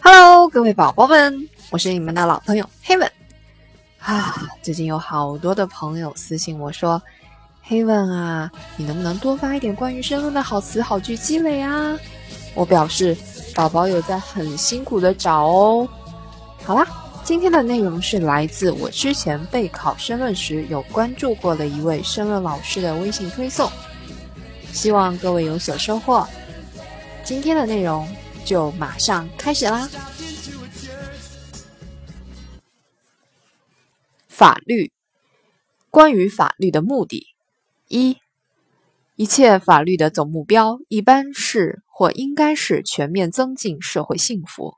Hello，各位宝宝们，我是你们的老朋友 Heaven。啊，最近有好多的朋友私信我说，Heaven 啊，你能不能多发一点关于申论的好词好句积累啊？我表示，宝宝有在很辛苦的找哦。好啦，今天的内容是来自我之前备考申论时有关注过的一位申论老师的微信推送，希望各位有所收获。今天的内容就马上开始啦。法律，关于法律的目的，一。一切法律的总目标一般是或应该是全面增进社会幸福。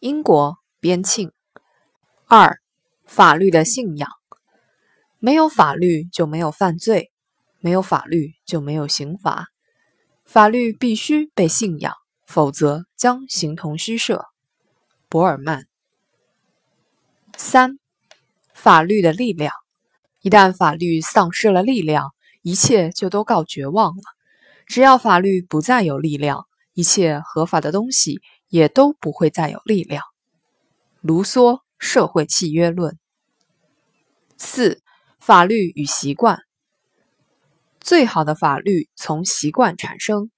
英国边沁。二、法律的信仰。没有法律就没有犯罪，没有法律就没有刑罚。法律必须被信仰，否则将形同虚设。博尔曼。三、法律的力量。一旦法律丧失了力量，一切就都告绝望了。只要法律不再有力量，一切合法的东西也都不会再有力量。卢梭《社会契约论》。四、法律与习惯。最好的法律从习惯产生。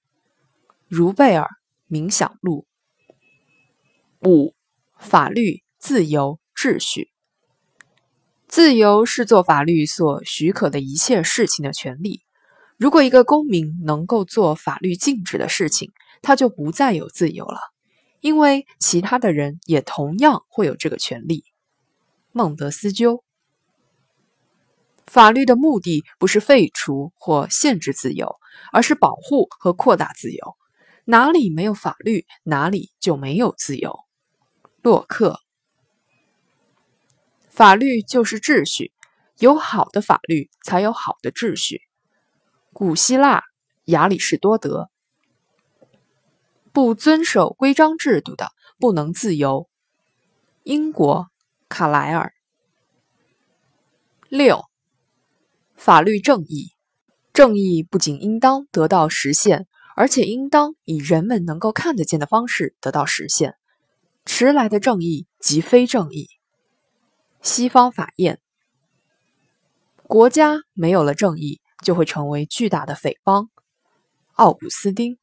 如贝尔《冥想录》。五、法律、自由、秩序。自由是做法律所许可的一切事情的权利。如果一个公民能够做法律禁止的事情，他就不再有自由了，因为其他的人也同样会有这个权利。孟德斯鸠。法律的目的不是废除或限制自由，而是保护和扩大自由。哪里没有法律，哪里就没有自由。洛克。法律就是秩序，有好的法律才有好的秩序。古希腊亚里士多德。不遵守规章制度的不能自由。英国卡莱尔。六，法律正义，正义不仅应当得到实现，而且应当以人们能够看得见的方式得到实现。迟来的正义即非正义。西方法院，国家没有了正义，就会成为巨大的匪帮。奥古斯丁，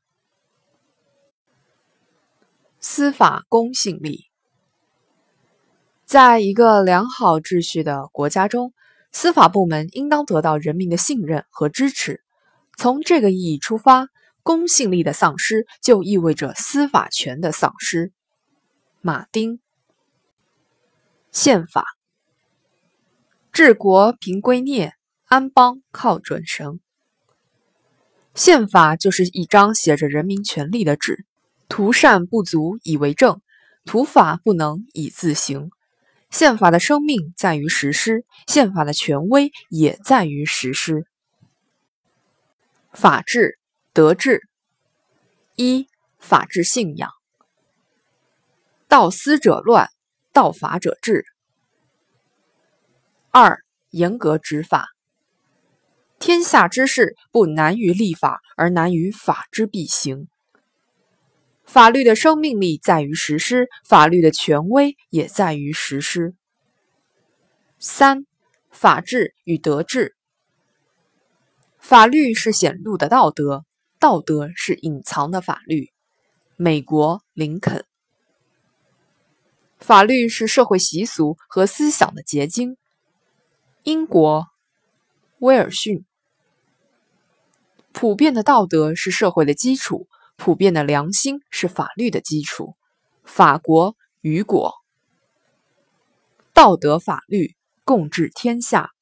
司法公信力，在一个良好秩序的国家中，司法部门应当得到人民的信任和支持。从这个意义出发，公信力的丧失就意味着司法权的丧失。马丁，宪法。治国凭圭臬，安邦靠准绳。宪法就是一张写着人民权利的纸，图善不足以为政，图法不能以自行。宪法的生命在于实施，宪法的权威也在于实施。法治、德治。一、法治信仰。道思者乱，道法者治。二、严格执法。天下之事不难于立法，而难于法之必行。法律的生命力在于实施，法律的权威也在于实施。三、法治与德治。法律是显露的道德，道德是隐藏的法律。美国林肯。法律是社会习俗和思想的结晶。英国，威尔逊。普遍的道德是社会的基础，普遍的良心是法律的基础。法国，雨果。道德法律共治天下。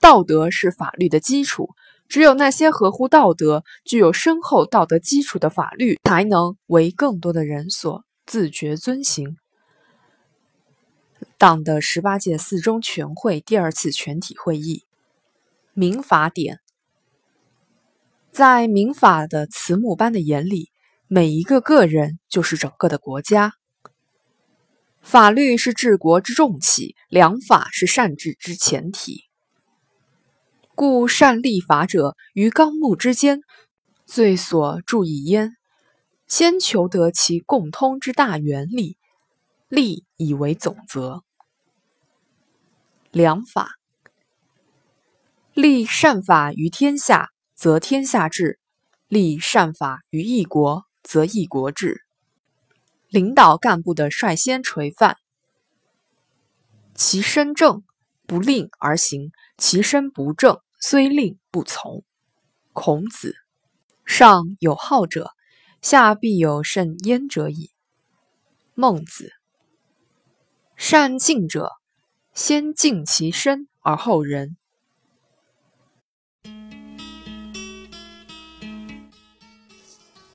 道德是法律的基础，只有那些合乎道德、具有深厚道德基础的法律，才能为更多的人所自觉遵行。党的十八届四中全会第二次全体会议，民法典。在民法的慈母般的眼里，每一个个人就是整个的国家。法律是治国之重器，良法是善治之前提。故善立法者于纲目之间，罪所注意焉。先求得其共通之大原理，立以为总则。良法，立善法于天下，则天下治；立善法于一国，则一国治。领导干部的率先垂范，其身正，不令而行；其身不正，虽令不从。孔子，上有好者。下必有甚焉者矣。孟子，善敬者，先敬其身而后人。